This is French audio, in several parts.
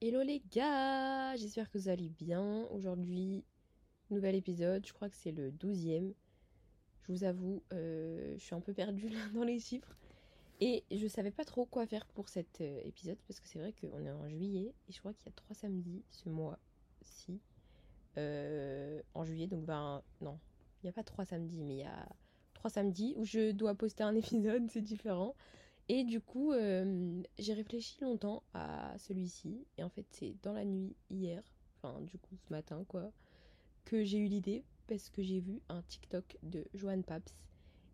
Hello les gars, j'espère que vous allez bien. Aujourd'hui, nouvel épisode, je crois que c'est le 12e. Je vous avoue, euh, je suis un peu perdue dans les chiffres. Et je savais pas trop quoi faire pour cet euh, épisode parce que c'est vrai qu'on est en juillet et je crois qu'il y a trois samedis ce mois-ci. Euh, en juillet, donc ben non, il n'y a pas trois samedis, mais il y a trois samedis où je dois poster un épisode, c'est différent. Et du coup, euh, j'ai réfléchi longtemps à celui-ci. Et en fait, c'est dans la nuit hier, enfin du coup ce matin quoi, que j'ai eu l'idée parce que j'ai vu un TikTok de Joanne Paps.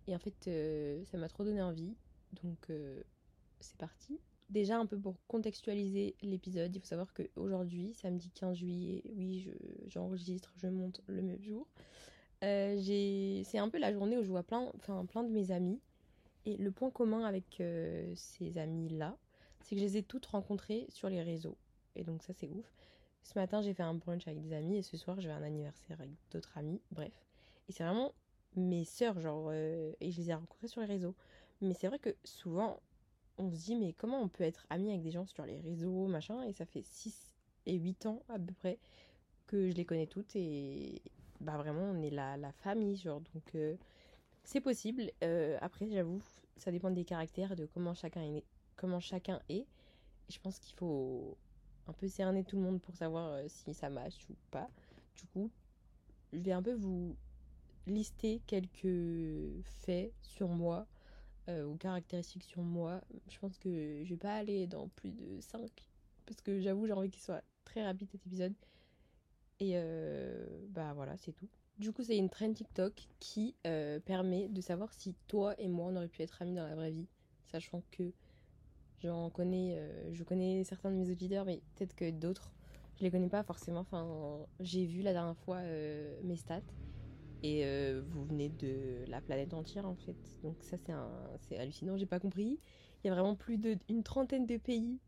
Et en fait, euh, ça m'a trop donné envie. Donc euh, c'est parti. Déjà un peu pour contextualiser l'épisode, il faut savoir qu'aujourd'hui, samedi 15 juillet, oui, j'enregistre, je, monte le même jour. c'est un peu la journée où je vois plein, plein de mes amis et le point commun avec euh, ces amis-là, c'est que je les ai toutes rencontrées sur les réseaux. Et donc ça c'est ouf. Ce matin j'ai fait un brunch avec des amis et ce soir j'ai un anniversaire avec d'autres amis. Bref. Et c'est vraiment mes sœurs, genre, euh, et je les ai rencontrées sur les réseaux. Mais c'est vrai que souvent on se dit mais comment on peut être ami avec des gens sur les réseaux, machin, et ça fait 6 et 8 ans à peu près que je les connais toutes et bah vraiment on est la, la famille, genre donc... Euh, c'est possible. Euh, après, j'avoue, ça dépend des caractères, de comment chacun est. Comment chacun est. Je pense qu'il faut un peu cerner tout le monde pour savoir euh, si ça match ou pas. Du coup, je vais un peu vous lister quelques faits sur moi euh, ou caractéristiques sur moi. Je pense que je vais pas aller dans plus de 5 parce que j'avoue, j'ai envie qu'il soit très rapide cet épisode. Et bah voilà, c'est tout. Du coup, c'est une trend TikTok qui euh, permet de savoir si toi et moi on aurait pu être amis dans la vraie vie, sachant que j'en connais, euh, je connais certains de mes auditeurs, mais peut-être que d'autres, je les connais pas forcément. Enfin, j'ai vu la dernière fois euh, mes stats et vous venez de la planète entière en fait. Donc ça c'est un, c'est hallucinant. J'ai pas compris. Il y a vraiment plus d'une trentaine de pays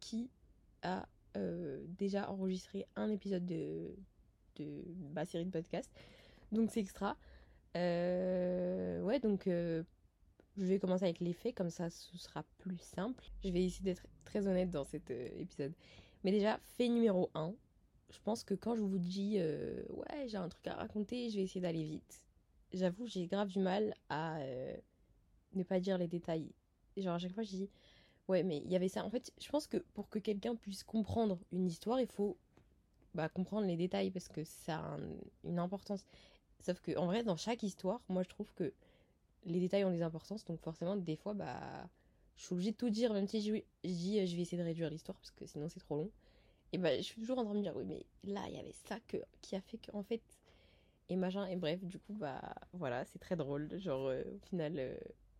qui a déjà enregistré un épisode de de ma série de podcasts. Donc c'est extra. Euh, ouais, donc euh, je vais commencer avec les faits, comme ça ce sera plus simple. Je vais essayer d'être très honnête dans cet euh, épisode. Mais déjà, fait numéro 1. Je pense que quand je vous dis ouais, j'ai un truc à raconter, je vais essayer d'aller vite. J'avoue, j'ai grave du mal à ne pas dire les détails. Genre à chaque fois je dis ouais, mais il y avait ça. En fait, je pense que pour que quelqu'un puisse comprendre une histoire, il faut bah, comprendre les détails parce que ça a une importance. Sauf que en vrai, dans chaque histoire, moi je trouve que les détails ont des importances, donc forcément, des fois, bah, je suis obligée de tout dire, même si je, dis je vais essayer de réduire l'histoire parce que sinon c'est trop long. Et bah, je suis toujours en train de me dire, oui, mais là, il y avait ça que, qui a fait qu'en fait. Et machin, et bref, du coup, bah, voilà, c'est très drôle. Genre, euh, au final, euh,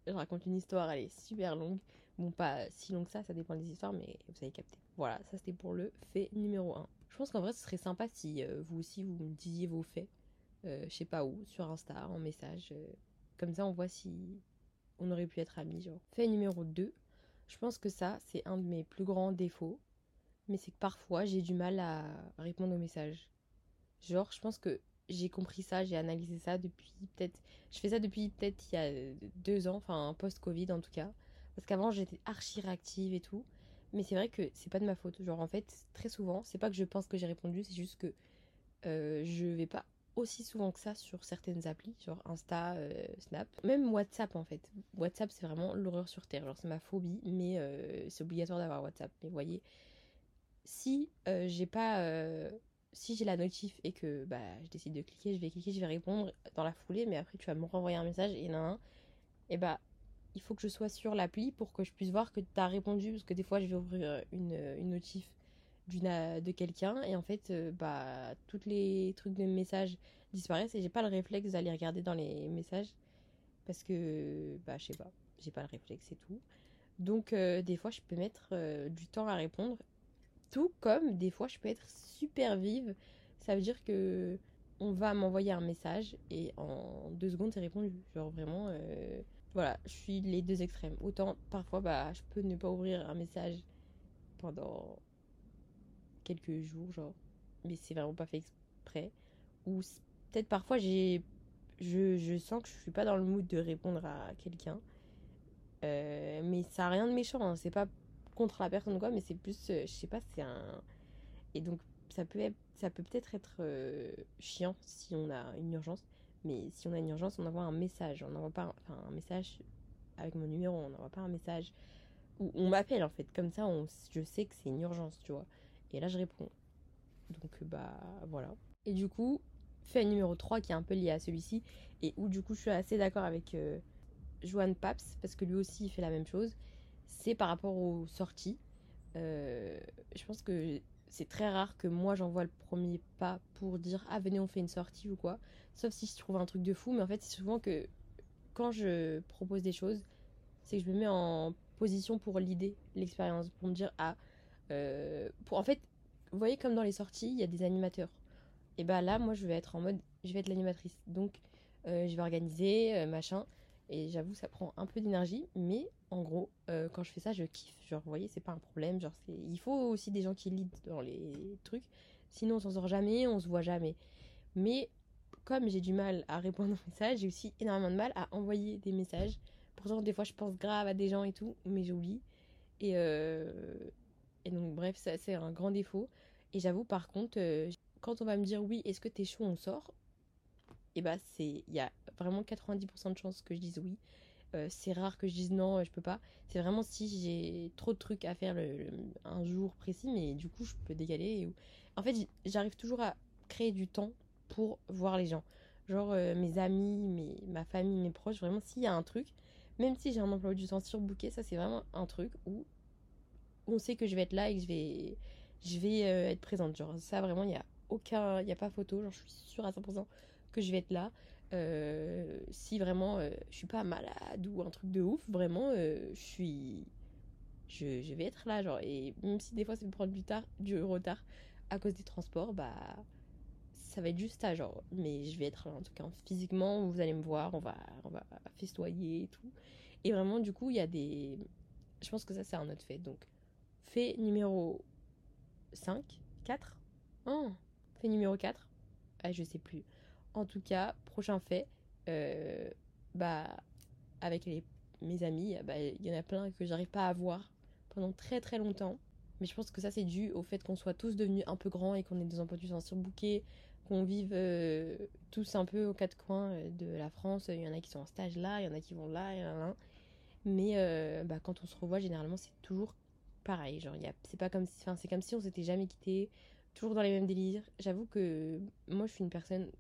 je raconte une histoire, elle est super longue. Bon, pas si longue que ça, ça dépend des histoires, mais vous avez capté. Voilà, ça c'était pour le fait numéro 1. Je pense qu'en vrai, ce serait sympa si euh, vous aussi, vous me disiez vos faits, euh, je sais pas où, sur Insta, en message. Euh, comme ça, on voit si on aurait pu être amis, genre. Fait numéro 2, je pense que ça, c'est un de mes plus grands défauts. Mais c'est que parfois, j'ai du mal à répondre aux messages. Genre, je pense que j'ai compris ça, j'ai analysé ça depuis peut-être... Je fais ça depuis peut-être il y a deux ans, enfin post-Covid en tout cas. Parce qu'avant, j'étais archi réactive et tout. Mais c'est vrai que c'est pas de ma faute. Genre, en fait, très souvent, c'est pas que je pense que j'ai répondu, c'est juste que euh, je vais pas aussi souvent que ça sur certaines applis, genre Insta, euh, Snap, même WhatsApp en fait. WhatsApp, c'est vraiment l'horreur sur Terre. Genre, c'est ma phobie, mais euh, c'est obligatoire d'avoir WhatsApp. Mais vous voyez, si j'ai pas. si j'ai la notif et que bah, je décide de cliquer, je vais cliquer, je vais répondre dans la foulée, mais après tu vas me renvoyer un message et nan, et bah il faut que je sois sur l'appli pour que je puisse voir que tu as répondu. Parce que des fois, je vais ouvrir une, une notif de quelqu'un et en fait, euh, bah, tous les trucs de messages disparaissent et j'ai pas le réflexe d'aller regarder dans les messages parce que, bah, je sais pas, j'ai pas le réflexe et tout. Donc, euh, des fois, je peux mettre euh, du temps à répondre. Tout comme des fois, je peux être super vive. Ça veut dire que on va m'envoyer un message et en deux secondes, c'est répondu. Genre vraiment voilà, je suis les deux extrêmes. Autant parfois, bah, je peux ne pas ouvrir un message pendant quelques jours, genre, mais c'est vraiment pas fait exprès. Ou peut-être parfois, j'ai, je, je, sens que je suis pas dans le mood de répondre à quelqu'un. Euh, mais ça a rien de méchant, hein. c'est pas contre la personne quoi, mais c'est plus, je sais pas, c'est un. Et donc, ça peut, être, ça peut peut-être être chiant si on a une urgence, mais si on a une urgence, on envoie un message. On n'envoie pas enfin, un message avec mon numéro, on n'envoie pas un message où on m'appelle en fait. Comme ça, on, je sais que c'est une urgence, tu vois. Et là, je réponds. Donc, bah voilà. Et du coup, fait numéro 3 qui est un peu lié à celui-ci et où du coup je suis assez d'accord avec euh, Johan Paps parce que lui aussi il fait la même chose. C'est par rapport aux sorties. Euh, je pense que c'est très rare que moi j'envoie le premier pas pour dire ah venez on fait une sortie ou quoi. Sauf si je trouve un truc de fou. Mais en fait c'est souvent que quand je propose des choses, c'est que je me mets en position pour l'idée, l'expérience, pour me dire ah euh, pour en fait vous voyez comme dans les sorties il y a des animateurs et bah là, moi, je vais être en mode, je vais être l'animatrice. Donc, euh, je vais organiser, euh, machin. Et j'avoue, ça prend un peu d'énergie, mais en gros, euh, quand je fais ça, je kiffe. Genre, vous voyez, c'est pas un problème. Genre, il faut aussi des gens qui lead dans les trucs. Sinon, on s'en sort jamais, on se voit jamais. Mais comme j'ai du mal à répondre aux messages, j'ai aussi énormément de mal à envoyer des messages. Pourtant, des fois, je pense grave à des gens et tout, mais j'oublie. Et, et donc, bref, ça, c'est un grand défaut. Et j'avoue, par contre, quand on va me dire oui, est-ce que t'es chaud, on sort? Et bah, c'est. Il y a vraiment 90% de chances que je dise oui. Euh, c'est rare que je dise non, je peux pas. C'est vraiment si j'ai trop de trucs à faire le, un jour précis, mais du coup, je peux dégaler. En fait, j'arrive toujours à créer du temps pour voir les gens. Genre euh, mes amis, mes, ma famille, mes proches, vraiment, s'il y a un truc, même si j'ai un emploi du temps surbooké, ça c'est vraiment un truc où on sait que je vais être là et que je vais, je vais euh, être présente. Genre, ça vraiment, il y a aucun, il n'y a pas photo, genre je suis sûre à 100% que je vais être là. Euh, si vraiment euh, je suis pas malade ou un truc de ouf, vraiment euh, je suis. Je, vais être là, genre. Et même si des fois ça me prend du, tard, du retard à cause des transports, bah. Ça va être juste ça, genre. Mais je vais être là en tout cas. Physiquement, vous allez me voir, on va, on va festoyer et tout. Et vraiment, du coup, il y a des. Je pense que ça, c'est un autre fait. Donc, fait numéro 5, 4. Oh, fait numéro 4 ah, Je sais plus. En tout cas, prochain fait, euh, bah, avec mes amis, bah, il y en a plein que j'arrive pas à voir pendant très très longtemps. Mais je pense que ça, c'est dû au fait qu'on soit tous devenus un peu grands et qu'on ait des emplois du temps surbookés, qu'on vive euh, tous un peu aux quatre coins euh, de la France. Il y en a qui sont en stage là, il y en a qui vont là, y en a Mais bah, quand on se revoit, généralement, c'est toujours pareil. C'est comme si, c'est comme si on s'était jamais quitté toujours dans les mêmes délires. J'avoue que moi, je suis une personne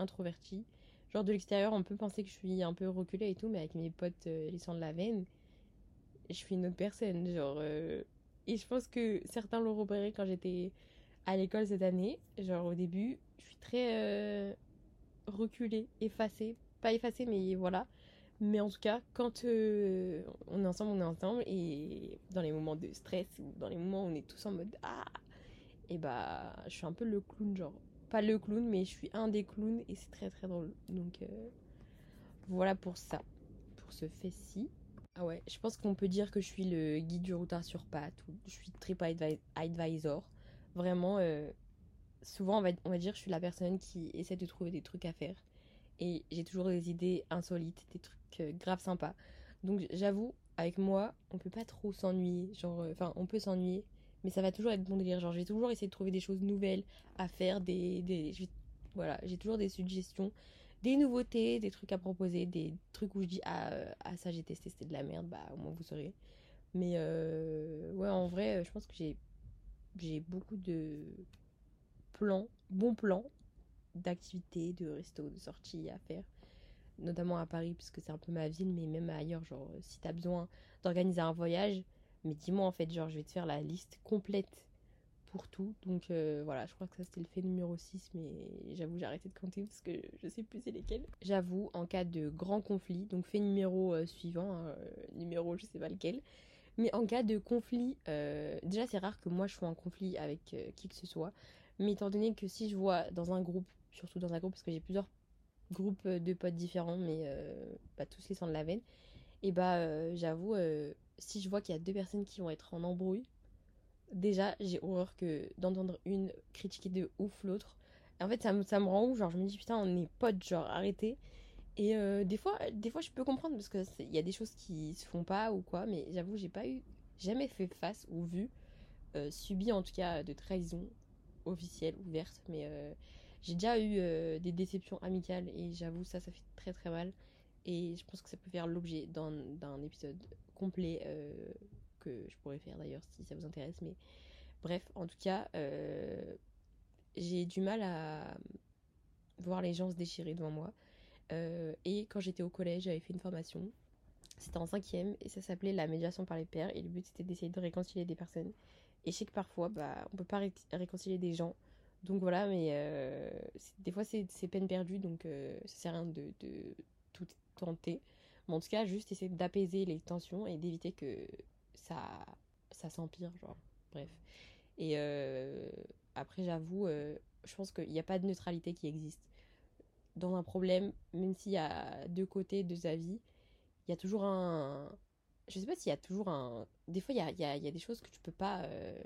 introvertie. Genre, de l'extérieur, on peut penser que je suis un peu reculée et tout, mais avec mes potes euh, les sangs de la veine, je suis une autre personne. Genre, euh, Et je pense que certains l'ont repéré quand j'étais à l'école cette année. Genre, au début, je suis très euh, reculée, effacée. Pas effacée, mais voilà. Mais en tout cas, quand on est ensemble, on est ensemble. Et dans les moments de stress ou dans les moments où on est tous en mode Ah, et bah je suis un peu le clown genre pas le clown mais je suis un des clowns et c'est très très drôle. Donc euh, voilà pour ça pour ce fait-ci. Ah ouais je pense qu'on peut dire que je suis le guide du routard sur pattes ou je suis trip advisor. Vraiment euh, souvent on va, dire que je suis la personne qui essaie de trouver des trucs à faire. Et j'ai toujours des idées insolites des trucs euh, grave sympas. Donc j'avoue avec moi on peut pas trop s'ennuyer. Genre enfin on peut s'ennuyer mais ça va toujours être bon délire. Genre, je vais toujours essayer de trouver des choses nouvelles à faire, des, des voilà, j'ai toujours des suggestions, des nouveautés, des trucs à proposer, des trucs où je dis ah, euh, ah ça j'ai testé, c'était de la merde, bah au moins vous saurez. Mais euh, ouais, en vrai, je pense que j'ai j'ai beaucoup de plans, bons plans d'activités, de restos, de sorties à faire, notamment à Paris puisque c'est un peu ma ville, mais même ailleurs. Genre, si t'as besoin d'organiser un voyage, mais dis-moi en fait, genre je vais te faire la liste complète pour tout. Donc euh, voilà, je crois que ça c'était le fait numéro 6, mais j'avoue j'ai arrêté de compter parce que je sais plus c'est lesquels. J'avoue, en cas de grand conflit, donc fait numéro euh, suivant, hein, euh, numéro je sais pas lequel, mais en cas de conflit, déjà c'est rare que moi je sois en conflit avec qui que ce soit, mais étant donné que si je vois dans un groupe, surtout dans un groupe parce que j'ai plusieurs groupes de potes différents, mais pas tous les sans de la veine, et bah j'avoue si je vois qu'il y a deux personnes qui vont être en embrouille, déjà j'ai horreur d'entendre une critiquer de ouf l'autre. En fait, ça me, ça me rend ouf, genre je me dis putain, on est potes, genre arrêtez. Et euh, des fois, des fois je peux comprendre parce que il y a des choses qui se font pas ou quoi, mais j'avoue j'ai pas eu, jamais fait face ou vu, subi en tout cas de trahison officielle, ouverte, mais j'ai déjà eu des déceptions amicales et j'avoue ça, ça fait très très mal. Et je pense que ça peut faire l'objet d'un épisode complet que je pourrais faire d'ailleurs si ça vous intéresse. Mais bref, en tout cas, j'ai du mal à voir les gens se déchirer devant moi. Euh, et quand j'étais au collège, j'avais fait une formation. C'était en cinquième et ça s'appelait la médiation par les pairs. Et le but c'était d'essayer de réconcilier des personnes. Et je sais que parfois, bah, on peut pas réconcilier des gens. Donc voilà, mais euh, des fois c'est peine perdue, donc euh, ça sert à rien de, tenter. Mais en tout cas, juste essayer d'apaiser les tensions et d'éviter que ça, ça s'empire, genre. Bref. Et après, j'avoue, je pense qu'il n'y a pas de neutralité qui existe dans un problème, même s'il y a deux côtés, deux avis, il y a toujours un. Je sais pas s'il y a toujours un. Des fois, il y a, y, a, y a, des choses que tu peux pas. Euh,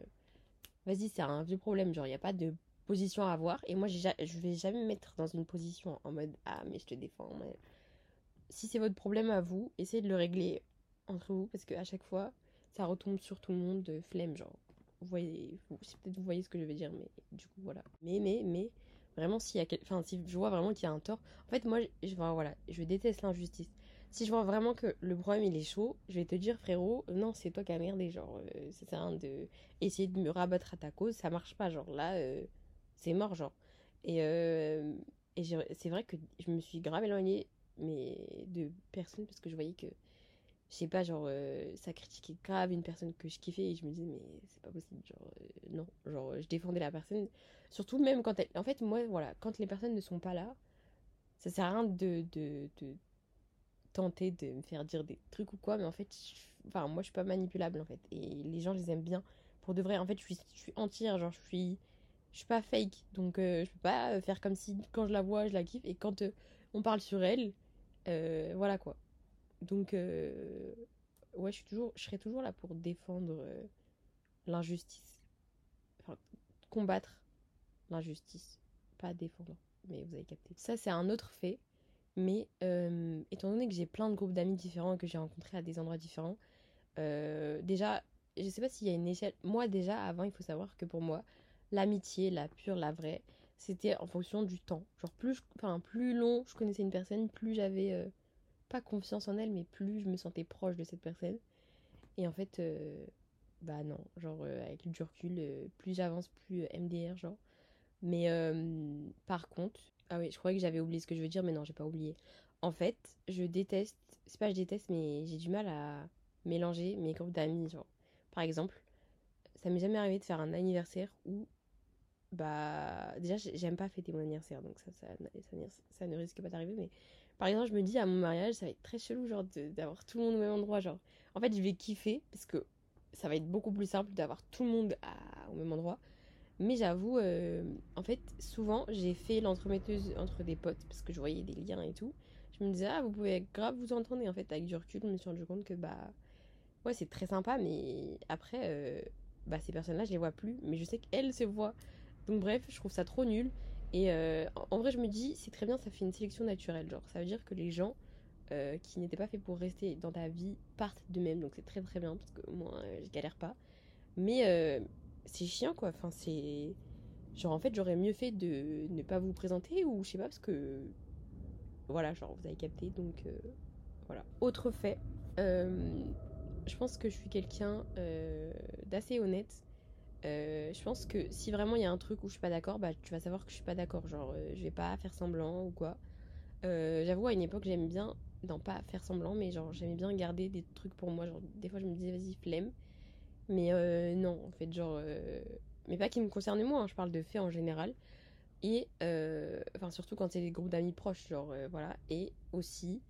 vas-y, c'est un vieux problème. Genre, il n'y a pas de position à avoir. Et moi, je vais jamais me mettre dans une position en mode Ah, mais je te défends. Si c'est votre problème à vous, essayez de le régler entre vous. Parce qu'à chaque fois, ça retombe sur tout le monde de flemme. Genre, vous voyez. Peut-être vous voyez ce que je veux dire. Mais du coup, voilà. Mais, mais, mais Vraiment, s'il y a enfin, si je vois vraiment qu'il y a un tort. En fait, moi, je, voilà, je déteste l'injustice. Si je vois vraiment que le problème il est chaud, je vais te dire, frérot, non, c'est toi qui as merdé. Genre, euh, ça de essayer de me rabattre à ta cause, ça marche pas. Genre, là, euh, c'est mort, genre. Et, euh, et c'est vrai que je me suis grave éloignée mais de personnes parce que je voyais que je sais pas genre ça critiquait grave une personne que je kiffais et je me disais mais c'est pas possible genre non genre je défendais la personne Surtout même quand elle... En fait, moi, voilà, quand les personnes ne sont pas là, ça sert à rien de, de, tenter de me faire dire des trucs ou quoi, mais en fait, enfin, moi, je suis pas manipulable, en fait. Et les gens, je les aime bien. Pour de vrai, en fait, je suis, entière, genre, je suis... Je suis pas fake, donc euh, je peux pas faire comme si quand je la vois, je la kiffe, et quand euh, on parle sur elle, euh, voilà quoi. Donc, ouais, je suis toujours, je serai toujours là pour défendre l'injustice, enfin, combattre l'injustice, pas défendre. Mais vous avez capté. Ça, c'est un autre fait. Mais euh, étant donné que j'ai plein de groupes d'amis différents que j'ai rencontrés à des endroits différents, euh, déjà, je sais pas s'il y a une échelle. Moi, déjà, avant, il faut savoir que pour moi, l'amitié, la pure, la vraie, c'était en fonction du temps. Genre, plus, enfin, plus long je connaissais une personne, plus j'avais euh, pas confiance en elle, mais plus je me sentais proche de cette personne. Et en fait, bah non, genre, avec du recul, plus j'avance, plus MDR, genre. Mais euh, par contre, ah oui, je croyais que j'avais oublié ce que je veux dire, mais non, j'ai pas oublié. En fait, je déteste, c'est pas je déteste, mais j'ai du mal à mélanger mes groupes d'amis. Genre, par exemple, ça m'est jamais arrivé de faire un anniversaire où, bah, déjà, j'aime pas fêter mon anniversaire, donc ça, ça, ne risque pas d'arriver. Mais par exemple, je me dis à mon mariage, ça va être très chelou, genre, d'avoir tout le monde au même endroit. Genre, en fait, je vais kiffer parce que ça va être beaucoup plus simple d'avoir tout le monde au même endroit. Mais j'avoue, euh, en fait, souvent, j'ai fait l'entremetteuse entre des potes parce que je voyais des liens et tout. Je me disais, ah, vous pouvez grave vous entendre. Et en fait, avec du recul, je me suis rendu compte que, bah, ouais, c'est très sympa, mais après, euh, bah, ces personnes-là, je les vois plus. Mais je sais qu'elles se voient. Donc, bref, je trouve ça trop nul. Et euh, en vrai, je me dis, c'est très bien, ça fait une sélection naturelle. Genre, ça veut dire que les gens qui n'étaient pas faits pour rester dans ta vie partent d'eux-mêmes. Donc, c'est très très bien parce que moi, je galère pas. Mais c'est chiant quoi. Enfin, c'est. Genre, en fait, j'aurais mieux fait de ne pas vous présenter ou je sais pas, parce que. Voilà, genre, vous avez capté, donc. Euh, voilà. Autre fait, euh, je pense que je suis quelqu'un euh, d'assez honnête. Je pense que si vraiment il y a un truc où je suis pas d'accord, bah tu vas savoir que je suis pas d'accord. Genre, je vais pas faire semblant ou quoi. J'avoue, à une époque, j'aime bien. Non, pas faire semblant, mais genre, j'aimais bien garder des trucs pour moi. Genre, des fois, je me disais, vas-y, flemme. Mais euh, non, en fait, genre. Euh, mais pas qui me concerne moi, hein, je parle de faits en général. Et. Euh, enfin, surtout quand c'est des groupes d'amis proches, genre, voilà. Et aussi,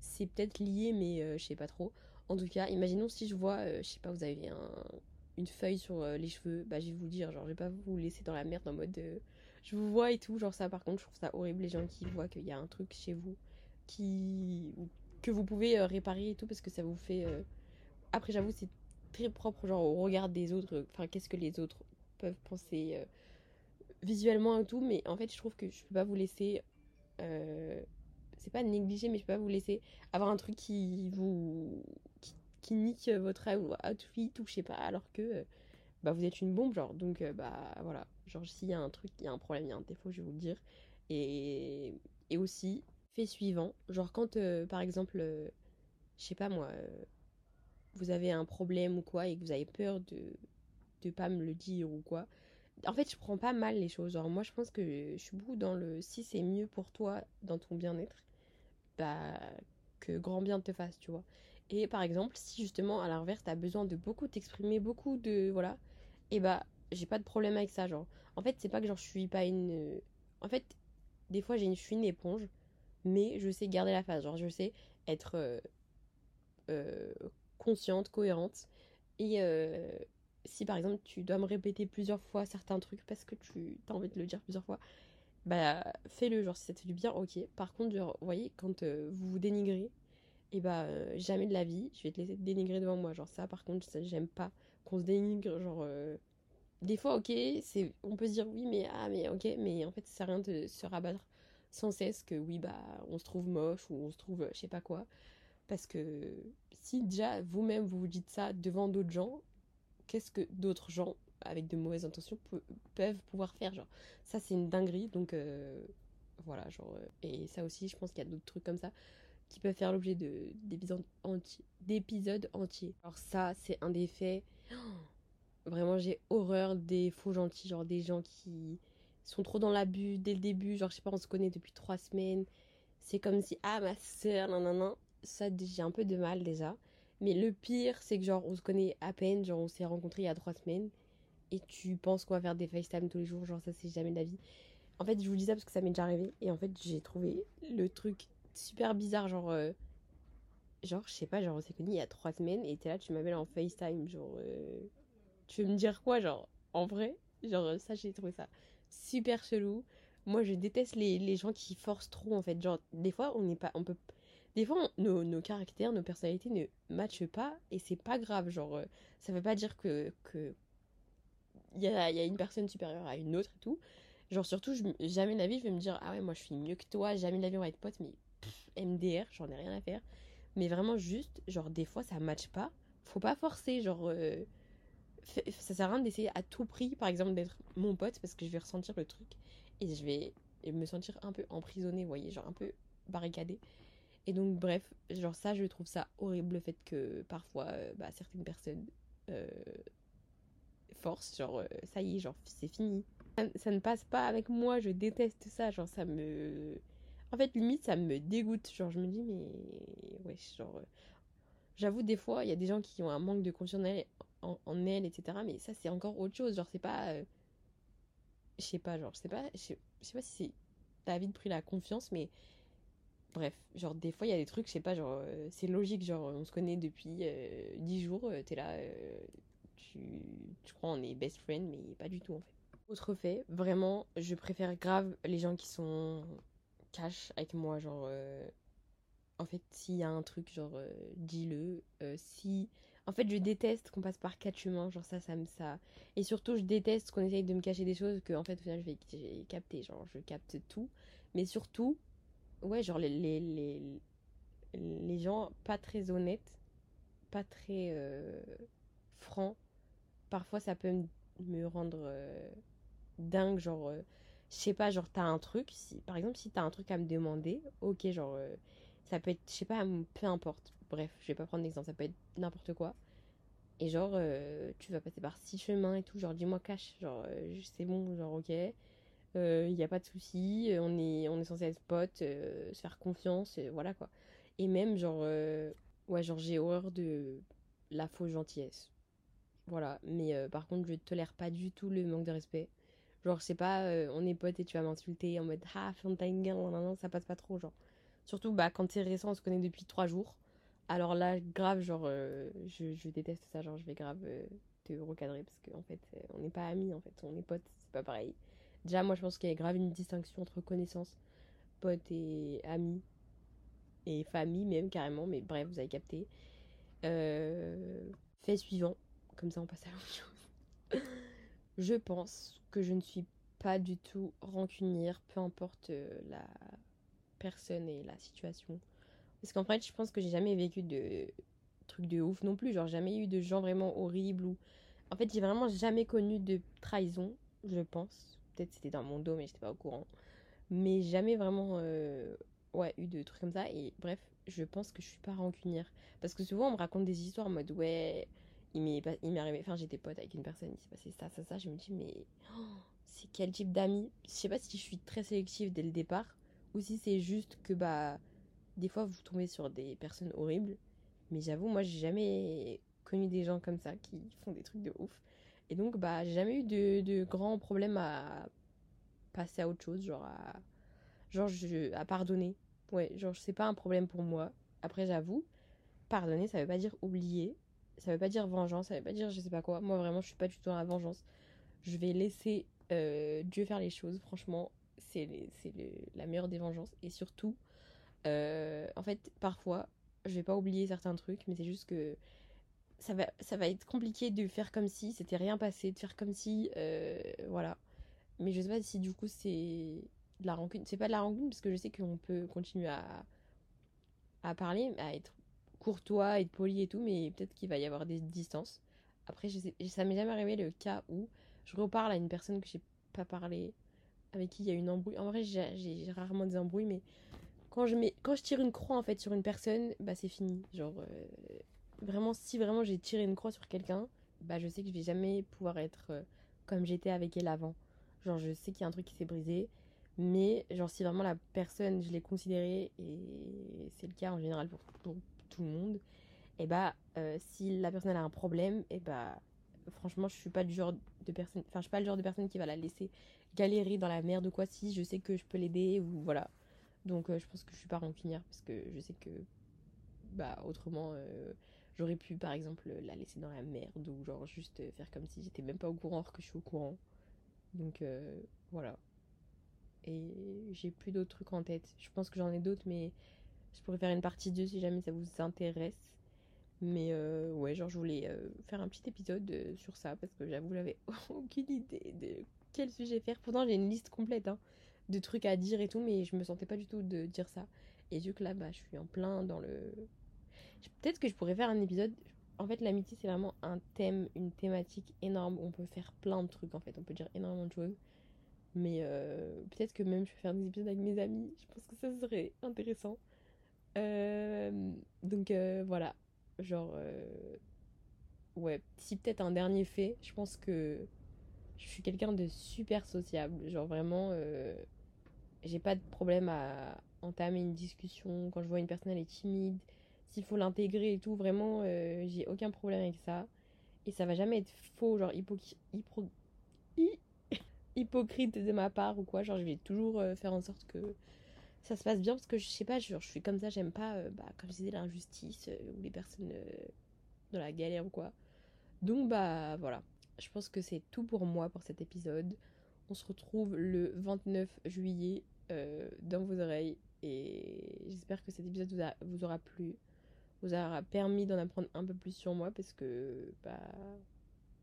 c'est peut-être lié, mais je sais pas trop. En tout cas, imaginons si je vois, je sais pas, vous avez un, une feuille sur les cheveux, bah je vais vous dire, genre, je vais pas vous laisser dans la merde en mode. je vous vois et tout, genre, ça par contre, je trouve ça horrible les gens qui voient qu'il y a un truc chez vous qui. que vous pouvez réparer et tout parce que ça vous fait. Après, j'avoue, c'est très propre genre au regard des autres enfin qu'est-ce que les autres peuvent penser euh, visuellement et tout mais en fait je trouve que je peux pas vous laisser euh, c'est pas négliger mais je peux pas vous laisser avoir un truc qui vous qui nique votre outfit ou je sais pas, alors que bah, vous êtes une bombe, genre. Donc, bah voilà. Genre, s'il y a un truc, il y a un problème, il y a un défaut, je vais vous le dire. Et, et aussi, fait suivant, genre quand par exemple, je sais pas moi, vous avez un problème ou quoi et que vous avez peur de de pas me le dire ou quoi, en fait, je prends pas mal les choses. Genre, moi, je pense que je suis beaucoup dans le si c'est mieux pour toi, dans ton bien-être, bah, que grand bien te fasse, tu vois. Et par exemple, si justement, à l'inverse, t'as besoin de beaucoup t'exprimer, beaucoup de. Voilà, et bah, j'ai pas de problème avec ça. Genre, en fait, c'est pas que genre, je suis pas une. En fait, des fois, une, je suis une éponge, mais je sais garder la face. Genre, je sais être euh, euh, consciente, cohérente. Et, euh, si par exemple tu dois me répéter plusieurs fois certains trucs parce que tu as envie de le dire plusieurs fois, bah fais-le, genre si ça te fait du bien, ok. Par contre, genre, vous voyez, quand euh, vous vous dénigrez, et bah euh, jamais de la vie, je vais te laisser dénigrer devant moi. Genre ça, par contre, j'aime pas qu'on se dénigre, genre... Euh, des fois, ok, c'est, on peut se dire oui, mais ah, mais ok, mais en fait, ça sert à rien de se rabattre sans cesse que oui, bah, on se trouve moche ou on se trouve je sais pas quoi. Parce que si déjà vous-même vous vous dites ça devant d'autres gens, qu'est-ce que d'autres gens avec de mauvaises intentions peuvent pouvoir faire genre? Ça c'est une dinguerie donc euh, voilà genre et ça aussi je pense qu'il y a d'autres trucs comme ça qui peuvent faire l'objet de d'épisodes entiers. Alors ça c'est un des faits. Vraiment j'ai horreur des faux gentils genre des gens qui sont trop dans l'abus dès le début. Genre je sais pas on se connaît depuis trois semaines. C'est comme si ah ma soeur non non non ça j'ai un peu de mal déjà. Mais le pire, c'est que genre, on se connaît à peine, genre, on s'est rencontrés il y a trois semaines, et tu penses qu'on va faire des FaceTime tous les jours, genre, ça, c'est jamais de la vie. En fait, je vous dis ça parce que ça m'est déjà arrivé, et en fait, j'ai trouvé le truc super bizarre, genre, euh, genre, je sais pas, genre, on s'est connus il y a trois semaines, et t'es là, tu m'appelles en FaceTime, genre, euh, tu veux me dire quoi, genre, en vrai? Genre, ça, j'ai trouvé ça super chelou. Moi, je déteste les, les gens qui forcent trop, en fait. Genre, des fois, on n'est pas, on peut des fois, nos, caractères, nos personnalités ne matchent pas et c'est pas grave. Genre, euh, ça veut pas dire que. que il y a, une personne supérieure à une autre et tout. Genre, surtout, jamais de la vie, je vais me dire, ah ouais, moi je suis mieux que toi, jamais de la vie on va être potes, mais MDR, j'en ai rien à faire. Mais vraiment, juste, genre, des fois, ça matche pas. Faut pas forcer, genre. Euh, ça sert à rien d'essayer à tout prix, par exemple, d'être mon pote parce que je vais ressentir le truc et je vais me sentir un peu emprisonnée, vous voyez, genre un peu barricadée. Et donc, bref, genre ça, je trouve ça horrible le fait que parfois, euh, bah, certaines personnes euh, forcent, genre, euh, ça y est, genre, c'est fini. Ça, ne passe pas avec moi, je déteste ça, genre, ça me. En fait, limite, ça me dégoûte. Genre, je me dis, mais. Ouais, genre. J'avoue, des fois, il y a des gens qui ont un manque de confiance en, elles, etc. Mais ça, c'est encore autre chose. Genre, c'est pas. Je sais pas, genre, je sais pas, je sais, pas si. T'as vite pris la confiance, mais Bref, genre des fois il y a des trucs, je sais pas, genre euh, c'est logique, genre on se connaît depuis euh, 10 jours, euh, t'es là, euh, tu, tu crois on est best friend, mais pas du tout en fait. Autre fait, vraiment, je préfère grave les gens qui sont cash avec moi, genre en fait s'il y a un truc, genre dis-le. si, en fait je déteste qu'on passe par quatre humains, genre ça, ça me ça. Et surtout je déteste qu'on essaye de me cacher des choses que en fait au final je vais capter, genre je capte tout. Mais surtout, ouais, genre les, les, les, les, gens pas très honnêtes, pas très euh, francs, parfois ça peut me rendre euh, dingue, genre, euh, je sais pas, genre t'as un truc, si, par exemple si t'as un truc à me demander, ok, genre, ça peut être, je sais pas, peu importe, bref, je vais pas prendre d'exemple, ça peut être n'importe quoi. Et genre, tu vas passer par six chemins et tout, genre dis-moi cash, genre c'est bon, genre ok il euh, n'y a pas de souci, euh, on est, on est censé être potes, euh, se faire confiance, voilà quoi. Et même, genre, ouais, genre, j'ai horreur de la fausse gentillesse. Voilà, mais par contre, je tolère pas du tout le manque de respect. Genre, c'est pas, on est potes et tu vas m'insulter en mode, ah, Fontaine, non, non, ça passe pas trop, genre. Surtout, bah, quand c'est récent, on se connaît depuis trois jours. Alors là, grave, genre, je, je, déteste ça, genre, je vais grave te recadrer parce qu'en en fait, on n'est pas amis, en fait, on est potes, c'est pas pareil. Déjà, moi, je pense qu'il y a grave une distinction entre connaissances, potes et amis, et famille même carrément, mais bref, vous avez capté. Euh, fait suivant, comme ça on passe à autre. je pense que je ne suis pas du tout rancunière, peu importe euh, la personne et la situation. Parce qu'en fait, je pense que j'ai jamais vécu de trucs de ouf non plus. Genre, jamais eu de gens vraiment horribles ou. En fait, j'ai vraiment jamais connu de trahison, je pense. Peut-être c'était dans mon dos, mais j'étais pas au courant. Mais jamais vraiment. euh, Ouais, eu de trucs comme ça. Et bref, je pense que je suis pas rancunière. Parce que souvent, on me raconte des histoires en mode, ouais, il m'est pas- arrivé. Enfin, j'étais pote avec une personne, il s'est passé ça, ça, ça. Je me dis, mais. oh, c'est quel type d'amis? Je sais pas si je suis très sélective dès le départ. Ou si c'est juste que, bah. Des fois, vous tombez sur des personnes horribles. Mais j'avoue, moi, j'ai jamais connu des gens comme ça qui font des trucs de ouf. Et donc, bah, j'ai jamais eu de, de grands problèmes à passer à autre chose, genre à, genre à pardonner. Ouais, genre c'est pas un problème pour moi. Après, j'avoue, pardonner, ça veut pas dire oublier. Ça veut pas dire vengeance, ça veut pas dire je sais pas quoi. Moi, vraiment, je suis pas du tout dans la vengeance. Je vais laisser euh, Dieu faire les choses. Franchement, c'est la meilleure des vengeances. Et surtout, euh, en fait, parfois, je vais pas oublier certains trucs, mais c'est juste que ça va, ça va être compliqué de faire comme si c'était rien passé, de faire comme si, euh, voilà. Mais je sais pas si du coup c'est de la rancune. C'est pas de la rancune parce que je sais qu'on peut continuer à, à parler, à être courtois, être poli et tout, mais peut-être qu'il va y avoir des distances. Après, ça m'est jamais arrivé le cas où je reparle à une personne que j'ai pas parlé, avec qui il y a une embrouille. En vrai, j'ai j'ai rarement des embrouilles, mais quand je mets, quand je tire une croix en fait sur une personne, bah c'est fini. Genre euh, vraiment, si vraiment j'ai tiré une croix sur quelqu'un, bah je sais que je vais jamais pouvoir être euh, comme j'étais avec elle avant. Genre je sais qu'il y a un truc qui s'est brisé, mais genre si vraiment la personne je l'ai considérée et c'est le cas en général pour, pour tout le monde, et bah euh, si la personne a un problème, et bah franchement je suis pas du genre de personne, enfin je suis pas le genre de personne qui va la laisser galérer dans la merde ou quoi si je sais que je peux l'aider ou voilà. Donc euh, je pense que je suis pas rancunière parce que je sais que bah autrement euh, j'aurais pu par exemple la laisser dans la merde ou genre juste faire comme si j'étais même pas au courant alors que je suis au courant. Donc voilà. Et j'ai plus d'autres trucs en tête. Je pense que j'en ai d'autres mais je pourrais faire une partie 2 si jamais ça vous intéresse. Mais euh, ouais, genre je voulais euh, faire un petit épisode euh, sur ça parce que j'avoue j'avais aucune idée de quel sujet faire. Pourtant j'ai une liste complète hein, de trucs à dire et tout, mais je me sentais pas du tout de dire ça. Et vu que là, bah, je suis en plein dans le... Peut-être que je pourrais faire un épisode... En fait, l'amitié, c'est vraiment un thème, une thématique énorme. On peut faire plein de trucs, en fait. On peut dire énormément de choses. Mais peut-être que même je vais faire des épisodes avec mes amis. Je pense que ça serait intéressant. Euh, donc euh, voilà. Genre... euh, Ouais, si peut-être un dernier fait, je pense que je suis quelqu'un de super sociable. Genre vraiment, j'ai pas de problème à entamer une discussion. Quand je vois une personne, elle est timide, s'il faut l'intégrer et tout, vraiment, j'ai aucun problème avec ça. Et ça va jamais être faux, genre hypoc- hypro- hy- hypocrite de ma part ou quoi. Genre, je vais toujours faire en sorte que ça se passe bien parce que je sais pas, genre, je suis comme ça, j'aime pas, euh, bah, comme je disais, l'injustice euh, ou les personnes euh, dans la galère ou quoi. Donc, bah voilà. Je pense que c'est tout pour moi pour cet épisode. On se retrouve le 29 juillet dans vos oreilles et j'espère que cet épisode vous, a- vous aura plu, vous aura permis d'en apprendre un peu plus sur moi parce que bah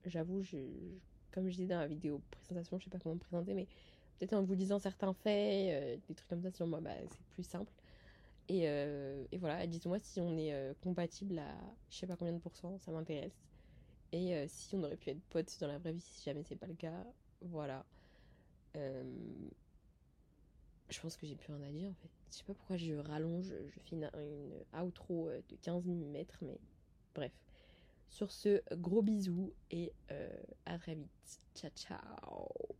j'avoue, je, je- comme je disais dans la vidéo présentation, je sais pas comment me présenter, mais peut-être en vous disant certains faits, euh, des trucs comme ça sur moi, bah, c'est plus simple. Et, euh, et voilà, dites-moi si on est euh, compatible à je sais pas combien de pourcents, ça m'intéresse. Et si on aurait pu être potes dans la vraie vie, si jamais c'est pas le cas, voilà. Je pense que j'ai plus rien à dire en fait. Je sais pas pourquoi je rallonge, je fais une, outro de 15 mètres, mais bref. Sur ce, gros bisous et à très vite. Ciao ciao